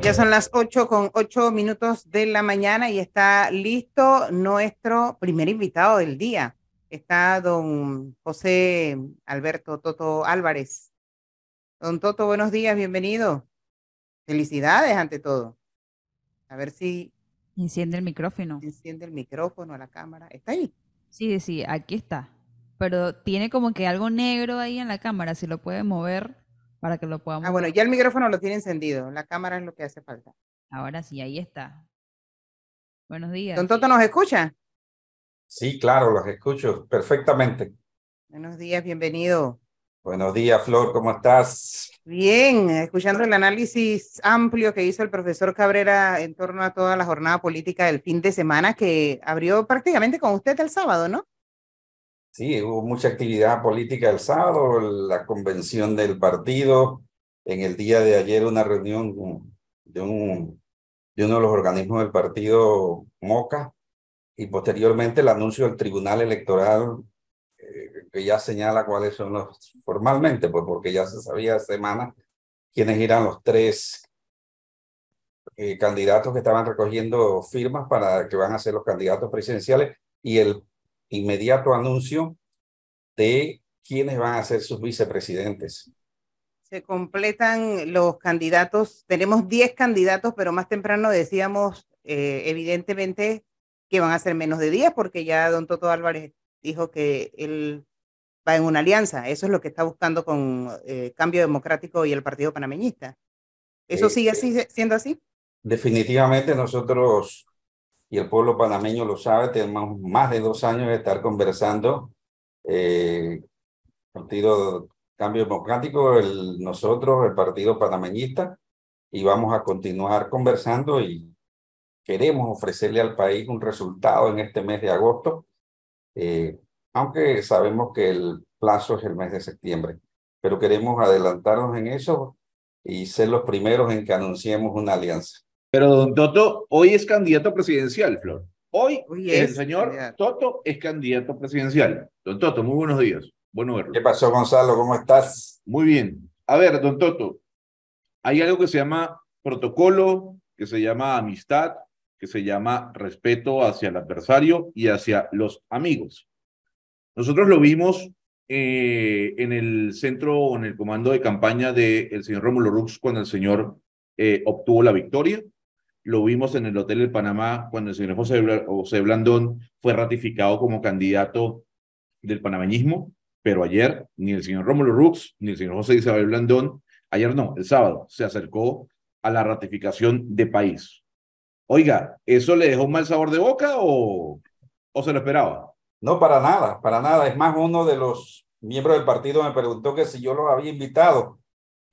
Ya son las 8 con 8 minutos de la mañana y está listo nuestro primer invitado del día. Está don José Alberto Toto Álvarez. Don Toto, buenos días, bienvenido. Felicidades ante todo. A ver si... Enciende el micrófono. Enciende el micrófono, la cámara. ¿Está ahí? Sí, sí, aquí está. Pero tiene como que algo negro ahí en la cámara, si lo puede mover para que lo podamos. Ah, bueno, ya el micrófono lo tiene encendido, la cámara es lo que hace falta. Ahora sí, ahí está. Buenos días. Don Toto, ¿nos escucha? Sí, claro, los escucho perfectamente. Buenos días, bienvenido. Buenos días, Flor, ¿cómo estás? Bien, escuchando el análisis amplio que hizo el profesor Cabrera en torno a toda la jornada política del fin de semana que abrió prácticamente con usted el sábado, ¿no? Sí, hubo mucha actividad política el sábado, la convención del partido, en el día de ayer una reunión de, un, de uno de los organismos del partido, MOCA, y posteriormente el anuncio del Tribunal Electoral, eh, que ya señala cuáles son los, formalmente, pues porque ya se sabía de semana quiénes eran los tres eh, candidatos que estaban recogiendo firmas para que van a ser los candidatos presidenciales y el inmediato anuncio de quiénes van a ser sus vicepresidentes. Se completan los candidatos, tenemos 10 candidatos, pero más temprano decíamos eh, evidentemente que van a ser menos de 10 porque ya don Toto Álvarez dijo que él va en una alianza. Eso es lo que está buscando con eh, Cambio Democrático y el Partido Panameñista. ¿Eso eh, sigue así, siendo así? Definitivamente nosotros y el pueblo panameño lo sabe, tenemos más de dos años de estar conversando. Eh, Partido Cambio Democrático, el, nosotros, el Partido Panameñista, y vamos a continuar conversando y queremos ofrecerle al país un resultado en este mes de agosto, eh, aunque sabemos que el plazo es el mes de septiembre, pero queremos adelantarnos en eso y ser los primeros en que anunciemos una alianza. Pero don Toto hoy es candidato presidencial, Flor. Hoy, el señor Toto es candidato presidencial. Don Toto, muy buenos días. Bueno verlo. ¿Qué pasó, Gonzalo? ¿Cómo estás? Muy bien. A ver, don Toto, hay algo que se llama protocolo, que se llama amistad, que se llama respeto hacia el adversario y hacia los amigos. Nosotros lo vimos eh, en el centro o en el comando de campaña del señor Rómulo Rux cuando el señor eh, obtuvo la victoria. Lo vimos en el Hotel del Panamá cuando el señor José, Blandón fue ratificado como candidato del panameñismo, pero ayer ni el señor Rómulo Rux ni el señor José Isabel Blandón, ayer no, el sábado, se acercó a la ratificación de país. Oiga, ¿eso le dejó un mal sabor de boca o, o se lo esperaba? No, para nada, para nada. Es más, uno de los miembros del partido me preguntó que si yo lo había invitado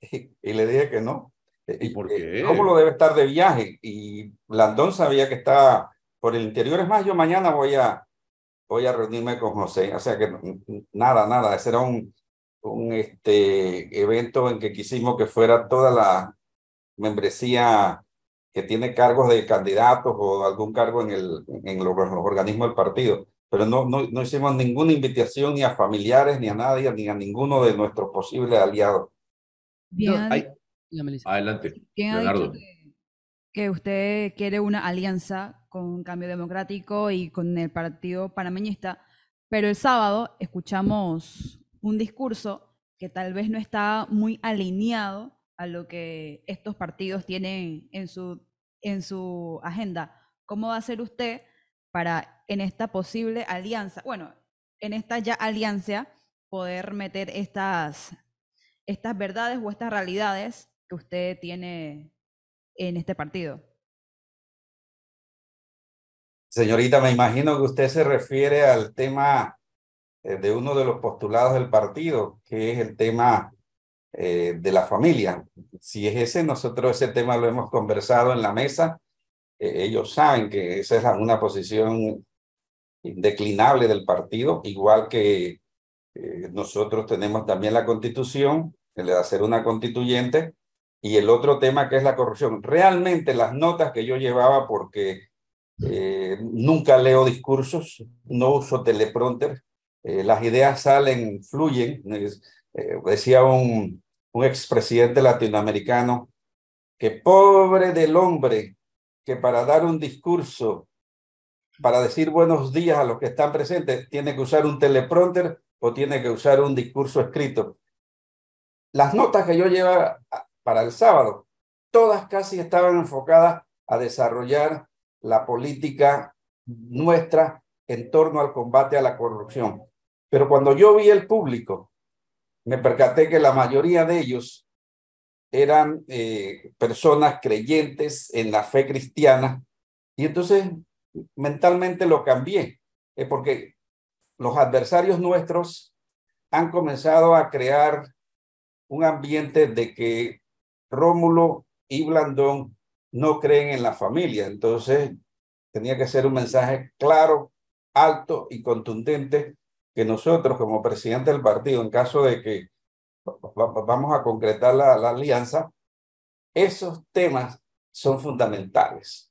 y le dije que no. ¿Y por qué? ¿Cómo lo debe estar de viaje? Y Blandón sabía que está por el interior. Es más, yo mañana voy a, voy a reunirme con José. O sea que nada, nada. Ese era un, un este, evento en que quisimos que fuera toda la membresía que tiene cargos de candidatos o algún cargo en, el, en los, organismos del partido. Pero no, no, no hicimos ninguna invitación ni a familiares, ni a nadie, ni a ninguno de nuestros posibles aliados. Bien. Adelante, Leonardo. Que, usted quiere una alianza con Cambio Democrático y con el Partido Panameñista, pero el sábado escuchamos un discurso que tal vez no está muy alineado a lo que estos partidos tienen en su, en su agenda. ¿Cómo va a ser usted para en esta posible alianza, bueno, en esta ya alianza, poder meter estas, estas verdades o estas realidades que usted tiene en este partido. Señorita, me imagino que usted se refiere al tema eh, de uno de los postulados del partido, que es el tema eh, de la familia. Si es ese, nosotros ese tema lo hemos conversado en la mesa. Eh, ellos saben que esa es una posición indeclinable del partido, igual que nosotros tenemos también la constitución, el de hacer una constituyente, y el otro tema que es la corrupción. Realmente las notas que yo llevaba, porque eh, nunca leo discursos, no uso teleprompter, eh, las ideas salen, fluyen. Eh, decía un, un expresidente latinoamericano que pobre del hombre que para dar un discurso, para decir buenos días a los que están presentes, tiene que usar un teleprompter o tiene que usar un discurso escrito. Las notas que yo llevaba para el sábado, todas casi estaban enfocadas a desarrollar la política nuestra en torno al combate a la corrupción. Pero cuando yo vi el público, me percaté que la mayoría de ellos eran eh, personas creyentes en la fe cristiana y entonces mentalmente lo cambié, eh, porque los adversarios nuestros han comenzado a crear un ambiente de que Rómulo y Blandón no creen en la familia. Entonces, tenía que ser un mensaje claro, alto y contundente que nosotros como presidente del partido, en caso de que vamos a concretar la, alianza, esos temas son fundamentales.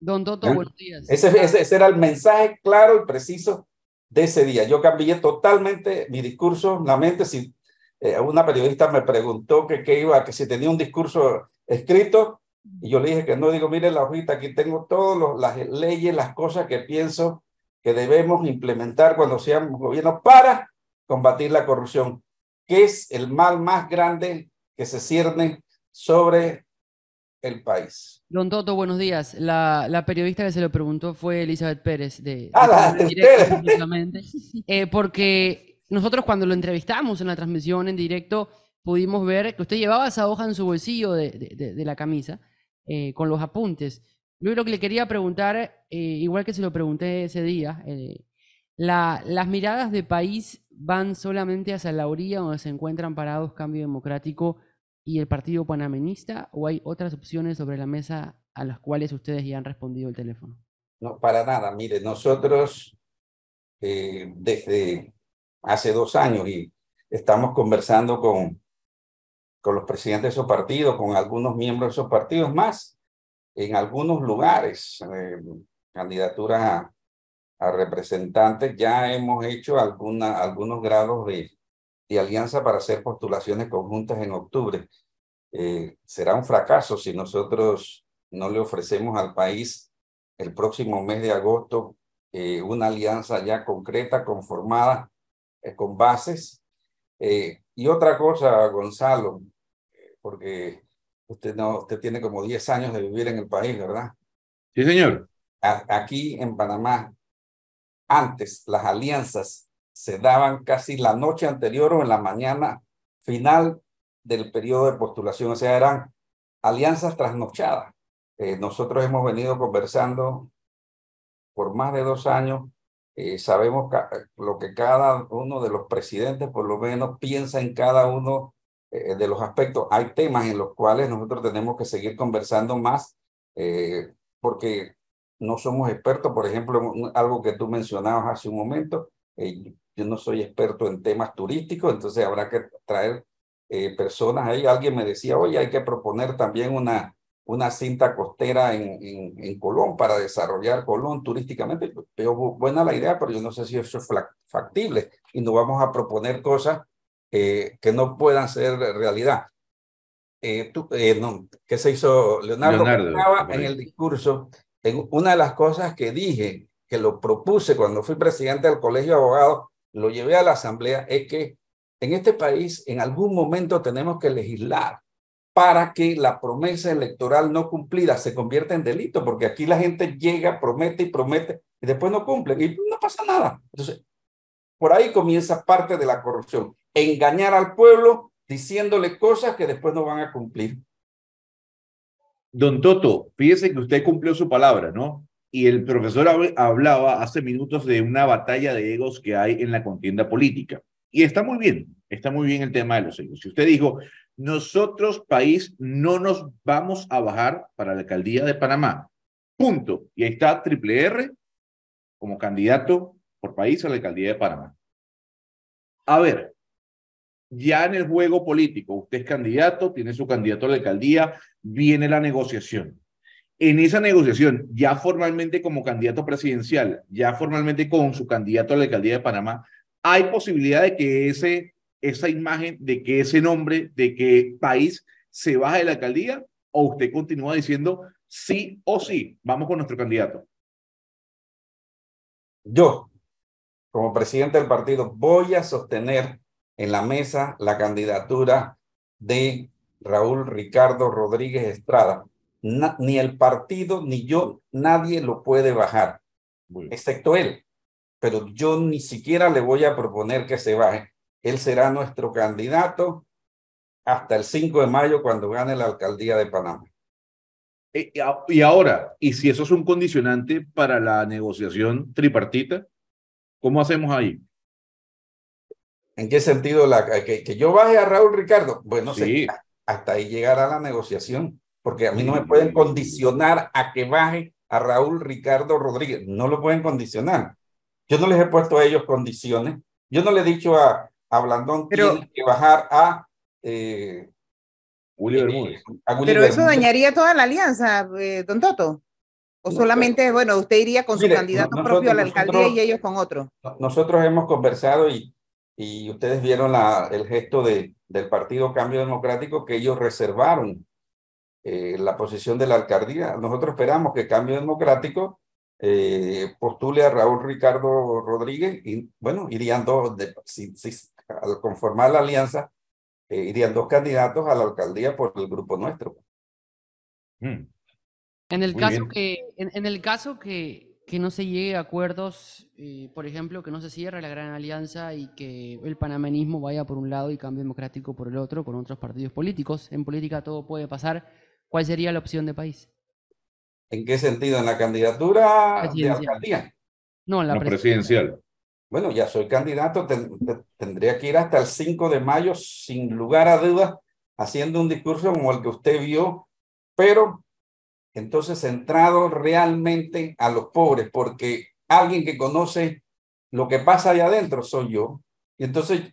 Don Toto, buenos días. Ese, ese, era el mensaje claro y preciso de ese día. Yo cambié totalmente mi discurso, la mente, si eh, una periodista me preguntó que qué iba, que si tenía un discurso escrito, y yo le dije que no, digo, mire la hojita, aquí tengo todas las leyes, las cosas que pienso que debemos implementar cuando seamos gobierno para combatir la corrupción, que es el mal más grande que se cierne sobre el país. Don Toto, buenos días. La, la periodista que se lo preguntó fue Elizabeth Pérez de, ah, directo, eh, porque nosotros cuando lo entrevistamos en la transmisión en directo pudimos ver que usted llevaba esa hoja en su bolsillo de, la camisa eh, con los apuntes. Luego lo que le quería preguntar, eh, igual que se lo pregunté ese día, eh, la, ¿las miradas de país van solamente hacia la orilla donde se encuentran parados Cambio Democrático y el Partido Panameñista o hay otras opciones sobre la mesa a las cuales ustedes ya han respondido el teléfono? No, para nada. Mire, nosotros desde hace dos años y estamos conversando con, con los presidentes de esos partidos, con algunos miembros de esos partidos más, en algunos lugares, eh, candidaturas a, a, representantes, ya hemos hecho alguna, algunos grados de, de, alianza para hacer postulaciones conjuntas en octubre. Eh, será un fracaso si nosotros no le ofrecemos al país el próximo mes de agosto eh, una alianza ya concreta, conformada, con bases. y otra cosa, Gonzalo, porque Usted, no, usted tiene como 10 años de vivir en el país, ¿verdad? Sí, señor. aquí en Panamá, antes las alianzas se daban casi la noche anterior o en la mañana final del periodo de postulación, o sea, eran alianzas trasnochadas. Eh, nosotros hemos venido conversando por más de dos años, eh, sabemos lo que cada uno de los presidentes por lo menos piensa en cada uno eh, de los aspectos. Hay temas en los cuales nosotros tenemos que seguir conversando más eh, porque no somos expertos, por ejemplo, algo que tú mencionabas hace un momento, yo no soy experto en temas turísticos, entonces habrá que traer personas ahí. Alguien me decía, oye, hay que proponer también una, una cinta costera en, en, en Colón para desarrollar Colón turísticamente. Veo buena la idea, pero yo no sé si eso es factible y no vamos a proponer cosas eh, que no puedan ser realidad. Eh, tú, eh, no, ¿Qué se hizo Leonardo? Leonardo en el discurso, en una de las cosas que dije, que lo propuse cuando fui presidente del Colegio de Abogados, lo llevé a la Asamblea, es que en este país en algún momento tenemos que legislar para que la promesa electoral no cumplida se convierta en delito, porque aquí la gente llega, promete y promete y después no cumple y no pasa nada. Entonces, por ahí comienza parte de la corrupción engañar al pueblo diciéndole cosas que después no van a cumplir. Don Toto, fíjese que usted cumplió su palabra, ¿no? Y el profesor hablaba hace minutos de una batalla de egos que hay en la contienda política. Y está muy bien, está muy bien el tema de los egos. Si usted dijo, nosotros, país, no nos vamos a bajar para la alcaldía de Panamá. Punto. Y ahí está Triple R como candidato por país a la alcaldía de Panamá. A ver, ya en el juego político, usted es candidato, tiene su candidato a la alcaldía, viene la negociación. En esa negociación, ya formalmente como candidato presidencial, ya formalmente con su candidato a la alcaldía de Panamá, hay posibilidad de que ese, esa imagen, de que ese nombre, de que país se baje de la alcaldía o usted continúa diciendo sí o sí, vamos con nuestro candidato. Yo, como presidente del partido, voy a sostener en la mesa la candidatura de Raúl Ricardo Rodríguez Estrada. ni el partido ni yo, nadie lo puede bajar, excepto él. Pero yo ni siquiera le voy a proponer que se baje. Él será nuestro candidato hasta el 5 de mayo cuando gane la alcaldía de Panamá. Eh, y ahora, ¿y si eso es un condicionante para la negociación tripartita? ¿Cómo hacemos ahí? ¿En qué sentido la, que, que yo baje a Raúl Ricardo? Bueno, sí. hasta ahí llegará la negociación, porque a mí no me pueden condicionar a que baje a Raúl Ricardo Rodríguez. No lo pueden condicionar. Yo no les he puesto a ellos condiciones. Yo no le he dicho a, a Blandón que tiene que bajar a eh, Bermúdez. Pero eso dañaría toda la alianza, eh, don Toto. O solamente, bueno, usted iría con su candidato propio a la alcaldía y ellos con otro. Nosotros hemos conversado y, y ustedes vieron la, el gesto de, del Partido Cambio Democrático que ellos reservaron eh, la posición de la alcaldía. Nosotros esperamos que Cambio Democrático eh, postule a Raúl Ricardo Rodríguez y, bueno, irían dos, de, si, al conformar la alianza, eh, irían dos candidatos a la alcaldía por el grupo nuestro. Hmm. En el caso que, en, el caso que, que, no se llegue a acuerdos, eh, por ejemplo, que no se cierre la gran alianza y que el panameñismo vaya por un lado y cambio democrático por el otro con otros partidos políticos, en política todo puede pasar, ¿cuál sería la opción de país? ¿En qué sentido? ¿En la candidatura de alcaldía? No, en la presidencial bueno, ya soy candidato, tendría que ir hasta el 5 de mayo sin lugar a dudas haciendo un discurso como el que usted vio, pero entonces centrado realmente a los pobres, porque alguien que conoce lo que pasa allá adentro soy yo. Y entonces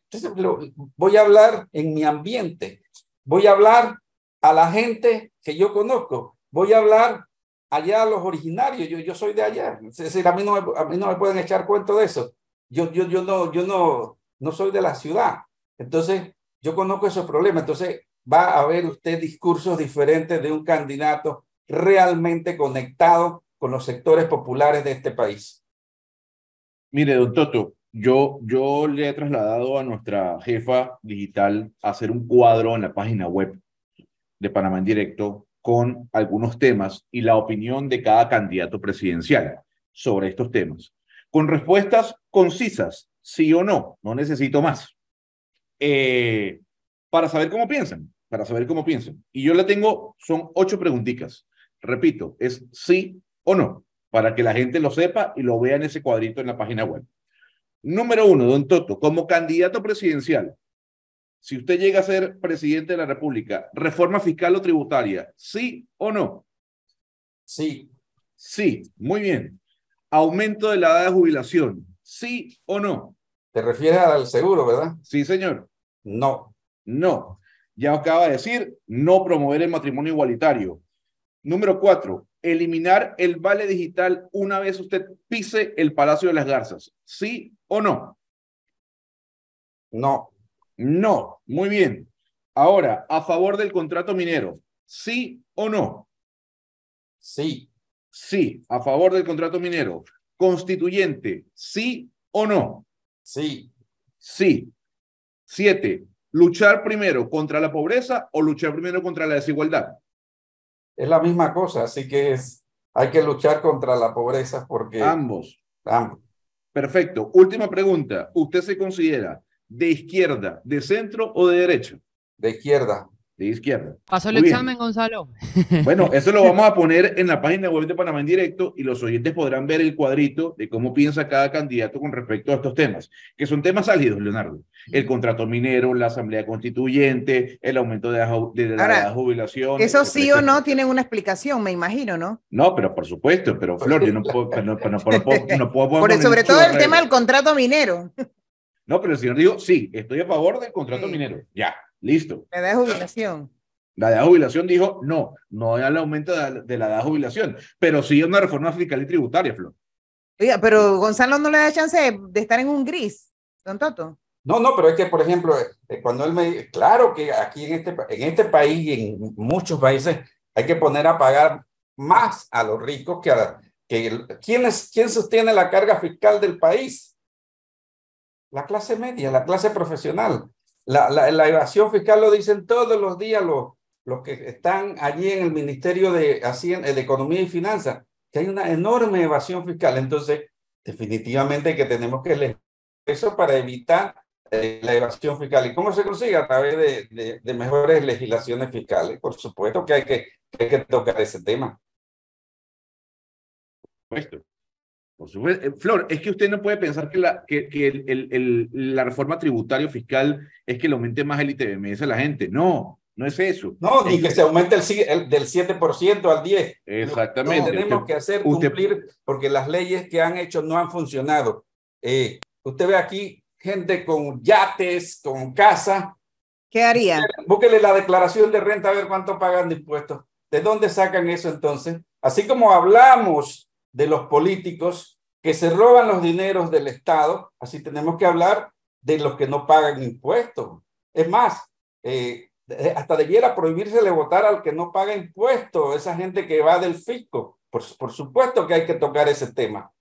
voy a hablar en mi ambiente, voy a hablar a la gente que yo conozco, voy a hablar allá a los originarios, yo, yo soy de allá, es decir, a mí, no a mí no me pueden echar cuento de eso. Yo, yo, yo, no, yo no, no soy de la ciudad. Entonces, yo conozco esos problemas. Entonces, va a ver usted discursos diferentes de un candidato realmente conectado con los sectores populares de este país. Mire, don Toto, yo, yo le he trasladado a nuestra jefa digital a hacer un cuadro en la página web de Panamá en directo con algunos temas y la opinión de cada candidato presidencial sobre estos temas con respuestas concisas, sí o no, no necesito más, eh, para saber cómo piensan, para saber cómo piensan. Y yo le tengo, son ocho preguntitas. Repito, es sí o no, para que la gente lo sepa y lo vea en ese cuadrito en la página web. Número uno, don Toto, como candidato presidencial, si usted llega a ser presidente de la República, reforma fiscal o tributaria, ¿sí o no? Sí. Sí, muy bien aumento de la edad de jubilación, ¿sí o no? Te refieres al seguro, ¿verdad? Sí, señor. No. No. Ya acaba de decir, no promover el matrimonio igualitario. Número cuatro, eliminar el vale digital una vez usted pise el Palacio de las Garzas. ¿Sí o no? No. No. Muy bien. Ahora, a favor del contrato minero. ¿Sí o no? Sí. Sí, a favor del contrato minero. Constituyente, sí o no. Sí. Sí. Siete, luchar primero contra la pobreza o luchar primero contra la desigualdad. Es la misma cosa, así que es, hay que luchar contra la pobreza porque... Ambos. Ambos. Perfecto. Última pregunta. ¿Usted se considera de izquierda, de centro o de derecha? De izquierda de izquierda. Pasó el examen, Gonzalo. Bueno, eso lo vamos a poner en la página web de Panamá en directo y los oyentes podrán ver el cuadrito de cómo piensa cada candidato con respecto a estos temas, que son temas sólidos, Leonardo. El contrato minero, la asamblea constituyente, el aumento de la, jubilación. Eso sí o no tienen una explicación, me imagino, ¿no? No, pero por supuesto, pero Flor, yo no puedo... No, por, sobre todo el tema del contrato minero. No, pero el señor dijo, sí, estoy a favor del contrato minero. Ya, Listo. La edad de jubilación. La edad de jubilación dijo, no, no hay el aumento de la, edad de jubilación, pero sí una reforma fiscal y tributaria, Flor. Oiga, pero Gonzalo no le da chance de, estar en un gris, don Toto. No, no, pero es que, por ejemplo, eh, cuando él me dice, claro que aquí en este, en este país y en muchos países hay que poner a pagar más a los ricos que a que ¿quién, es, ¿quién sostiene la carga fiscal del país? La clase media, la clase profesional. La, la, evasión fiscal lo dicen todos los días los, los que están allí en el Ministerio de, Hacienda, de Economía y Finanzas, que hay una enorme evasión fiscal. Entonces, definitivamente que tenemos que leer eso para evitar eh, la evasión fiscal. ¿Y cómo se consigue? A través de, de, mejores legislaciones fiscales. Por supuesto que hay que, hay que tocar ese tema. Supuesto. Por supuesto. Eh, Flor, es que usted no puede pensar que la, que, que el, el, el, la reforma tributaria fiscal es que le aumente más el ITBMS a la gente. No, no es eso. No, ni que se aumente el, el del 7% al 10%. Exactamente. Lo que tenemos que hacer usted, cumplir porque las leyes que han hecho no han funcionado. Eh, usted ve aquí gente con yates, con casa. ¿Qué haría? Búsquele la declaración de renta a ver cuánto pagan de impuestos. ¿De dónde sacan eso entonces? Así como hablamos de los políticos que se roban los dineros del Estado, así tenemos que hablar de los que no pagan impuestos. Es más, eh, hasta debiera prohibírsele votar al que no paga impuestos, esa gente que va del fisco. Por, por supuesto que hay que tocar ese tema.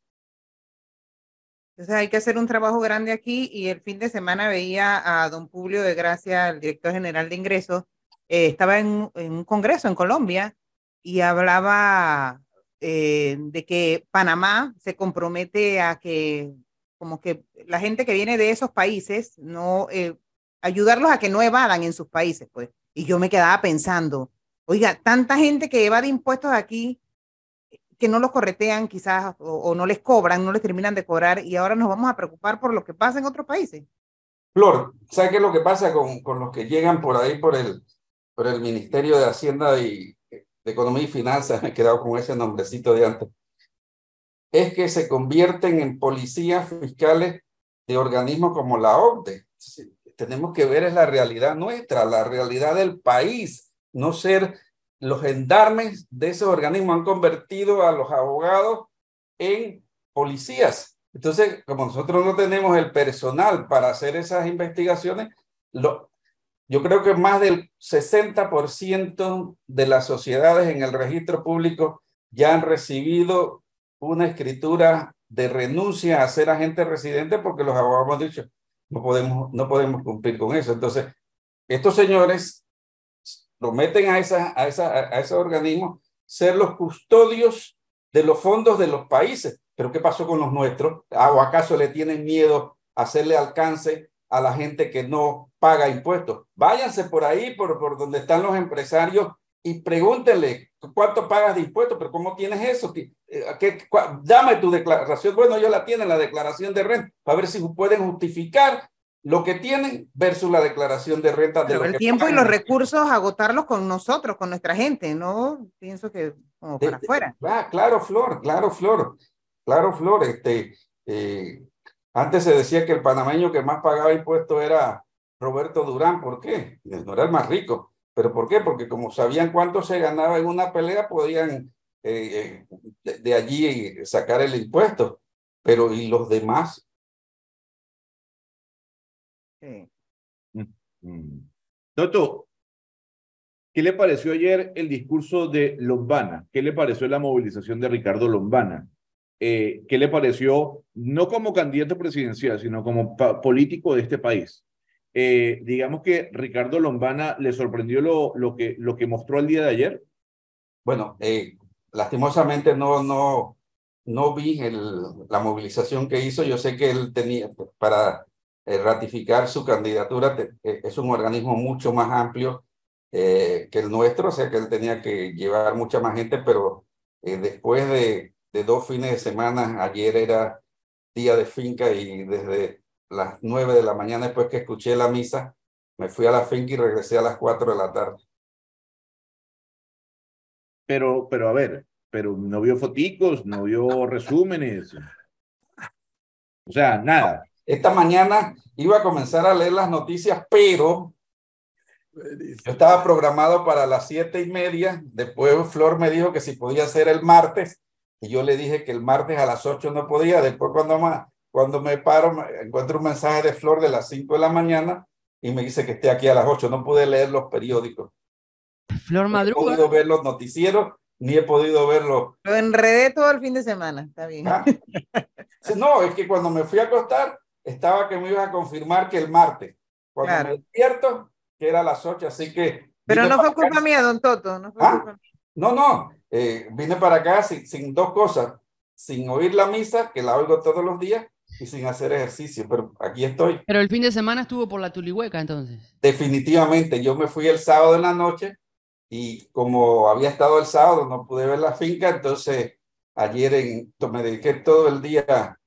Entonces hay que hacer un trabajo grande aquí y el fin de semana veía a don Publio de Gracia, el director general de ingresos, eh, estaba en, en, un congreso en Colombia y hablaba eh, de que Panamá se compromete a que como que la gente que viene de esos países no eh, ayudarlos a que no evadan en sus países, pues. Y yo me quedaba pensando, oiga, tanta gente que evade impuestos aquí que no los corretean quizás o, o, no les cobran, no les terminan de cobrar y ahora nos vamos a preocupar por lo que pasa en otros países. Flor, ¿sabes qué es lo que pasa con, con los que llegan por ahí por el, por el Ministerio de Hacienda y de Economía y Finanzas? Me he quedado con ese nombrecito de antes. Es que se convierten en policías fiscales de organismos como la OCDE. Tenemos que ver es la realidad nuestra, la realidad del país, no ser los gendarmes de esos organismos han convertido a los abogados en policías. Entonces, como nosotros no tenemos el personal para hacer esas investigaciones, lo, yo creo que más del 60% de las sociedades en el registro público ya han recibido una escritura de renuncia a ser agente residente porque los abogados han dicho, no podemos, no podemos cumplir con eso. Entonces, estos señores lo meten a, esa, a, esa, a esos organismos, ser los custodios de los fondos de los países. Pero ¿qué pasó con los nuestros? ¿O acaso le tienen miedo a hacerle alcance a la gente que no paga impuestos? Váyanse por ahí, por, por donde están los empresarios y pregúntenle cuánto pagas de impuestos, pero ¿cómo tienes eso? ¿Qué, qué, dame tu declaración. Bueno, ellos la tienen, la declaración de renta, para ver si pueden justificar lo que tienen versus la declaración de renta. De Pero el tiempo pagan. y los recursos agotarlos con nosotros, con nuestra gente, ¿no? Pienso que como para de, afuera. Ah, claro, Flor, claro, Flor, claro, Flor. Este, eh, antes se decía que el panameño que más pagaba impuestos era Roberto Durán. ¿Por qué? No era el más rico. ¿Pero por qué? Porque como sabían cuánto se ganaba en una pelea, podían eh, de, de allí sacar el impuesto. Pero ¿y los demás? Sí. Mm. Toto, ¿qué le pareció ayer el discurso de Lombana? ¿Qué le pareció la movilización de Ricardo Lombana? Eh, ¿Qué le pareció, no como candidato presidencial, sino como político de este país? Eh, digamos que Ricardo Lombana le sorprendió lo, lo, que, lo que mostró el día de ayer. Bueno, eh, lastimosamente no, no, no vi la movilización que hizo. Yo sé que él tenía para eh, ratificar su candidatura, es un organismo mucho más amplio que el nuestro, o sea que él tenía que llevar mucha más gente, pero después de, de, dos fines de semana, ayer era día de finca y desde las nueve de la mañana después que escuché la misa, me fui a la finca y regresé a las cuatro de la tarde. Pero, pero a ver, pero no vio foticos, no vio resúmenes. O sea, nada. Esta mañana iba a comenzar a leer las noticias, pero yo estaba programado para las siete y media. Después Flor me dijo que si podía ser el martes, y yo le dije que el martes a las ocho no podía. Después cuando, cuando me paro, me encuentro un mensaje de Flor de las cinco de la mañana y me dice que esté aquí a las ocho. No pude leer los periódicos. Flor No he Madruga. podido ver los noticieros, ni he podido ver los... Lo enredé todo el fin de semana, está bien. Ah. No, es que cuando me fui a acostar, estaba que me ibas a confirmar que el martes. Cuando Claro. me despierto, que era a las 8, así que... Pero no fue culpa mía, don Toto, no fue Ah. culpa mía. No, no, eh, vine para acá sin, sin dos cosas, sin oír la misa, que la oigo todos los días, y sin hacer ejercicio, pero aquí estoy. Pero el fin de semana estuvo por la Tulihueca, entonces. Definitivamente, yo me fui el sábado en la noche y como había estado el sábado, no pude ver la finca, entonces ayer en, me dediqué todo el día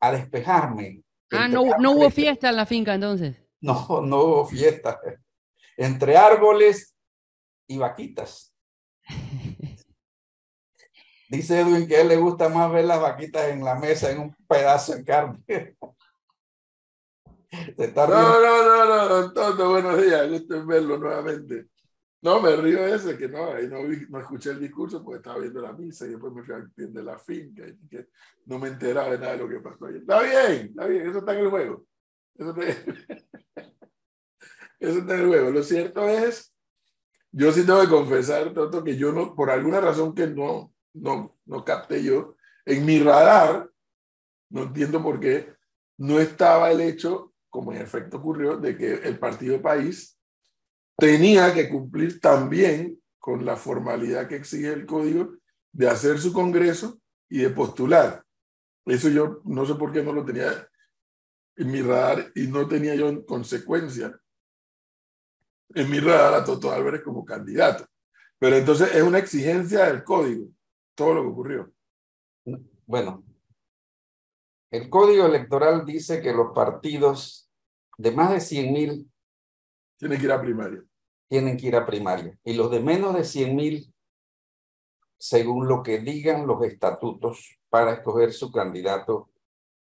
a despejarme. Ah, no, no hubo fiesta en la finca, entonces. No, no hubo fiesta. Entre árboles y vaquitas. Dice Edwin que a él le gusta más ver las vaquitas en la mesa en un pedazo de carne. Se está No, no, no, no, don Toto, buenos días, gusto en verlo nuevamente. No, me río ese, que no, ahí no, vi- no escuché el discurso porque estaba viendo la misa y después me fui a de la finca y que no me enteraba de nada de lo que pasó ayer. Está bien, está bien, eso está en el juego. Eso está, eso está en el juego. Lo cierto es, yo sí tengo que confesar, Toto, que yo no, por alguna razón que no, no, no capté yo, en mi radar, no entiendo por qué, no estaba el hecho, como en efecto ocurrió, de que el partido País tenía que cumplir también con la formalidad que exige el código de hacer su congreso y de postular. Eso yo no sé por qué no lo tenía en mi radar y no tenía yo en consecuencia en mi radar a Toto Álvarez como candidato. Pero entonces es una exigencia del código, todo lo que ocurrió. Bueno, el código electoral dice que los partidos de más de 100 mil Tiene que ir a primaria. tienen que ir a primaria y los de menos de 100 mil, según lo que digan los estatutos para escoger su candidato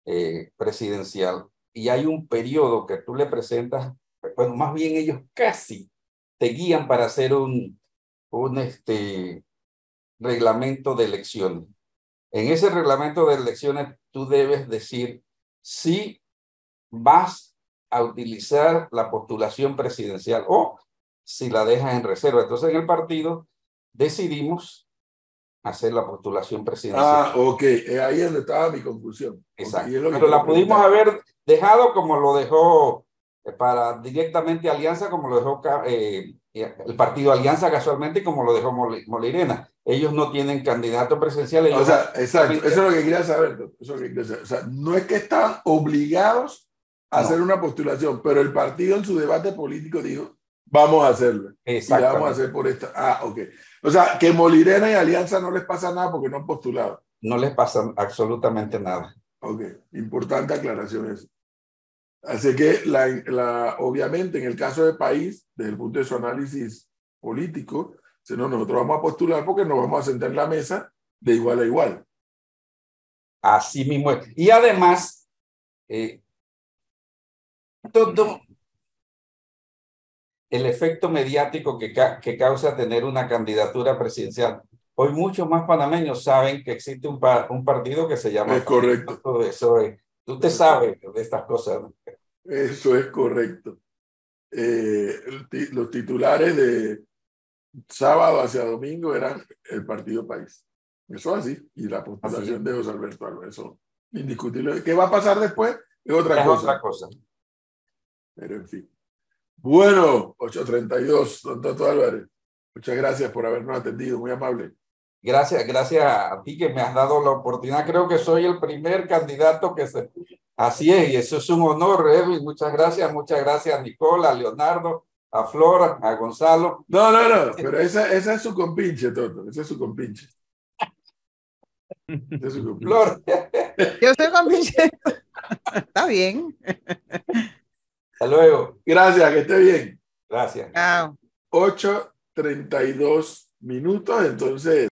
eh, presidencial. Y hay un periodo que tú le presentas, bueno, más bien ellos casi te guían para hacer un, un este, reglamento de elecciones. En ese reglamento de elecciones tú debes decir si vas a utilizar la postulación presidencial o si la dejas en reserva. Entonces en el partido decidimos hacer la postulación presidencial. Ah, ok, eh, ahí es donde estaba mi confusión. Exacto. Pero la pudimos haber dejado como lo dejó para directamente Alianza, como lo dejó eh, el partido Alianza casualmente como lo dejó Mol- Molirena. Ellos no tienen candidato presidencial. ellos O sea, exacto, eso es lo que quería saber. Eso es lo que quería saber. O sea, no es que están obligados a No. hacer una postulación, pero el partido en su debate político dijo, vamos a hacerlo. Y la vamos a hacer por esta. Ah, ok. O sea, que Molirena y Alianza no les pasa nada porque no han postulado. No les pasa absolutamente nada. Ok, importante aclaración eso. Así que, la, la, obviamente, en el caso de país, desde el punto de su análisis político, si no, nosotros vamos a postular porque nos vamos a sentar en la mesa de igual a igual. Así mismo es. Y además, eh, todo el efecto mediático que, ca- que causa tener una candidatura presidencial. Hoy muchos más panameños saben que existe un, pa- un partido que se llama... Es correcto. Todo eso es. Tú te sabes de estas cosas. Eso es correcto. Eh, los titulares de sábado hacia domingo eran el Partido País. Eso así. Y la postulación de José Alberto Álvarez. Eso indiscutible. ¿Qué va a pasar después? Es otra Es cosa. otra cosa. Pero en fin. Bueno, 832, don Toto Álvarez. Muchas gracias por habernos atendido, muy amable. Gracias, gracias a ti que me has dado la oportunidad. Creo que soy el primer candidato que se... Así es, y eso es un honor, Edwin. Muchas gracias, muchas gracias a Nicola, a Leonardo, a Flora, a Gonzalo. No, no, no, pero esa, esa es su compinche, Toto. Esa es su compinche. Esa es su compinche. Flor, Yo soy con Está bien. hasta luego. Gracias, que esté bien. Gracias. Chao. 8.32 minutos, entonces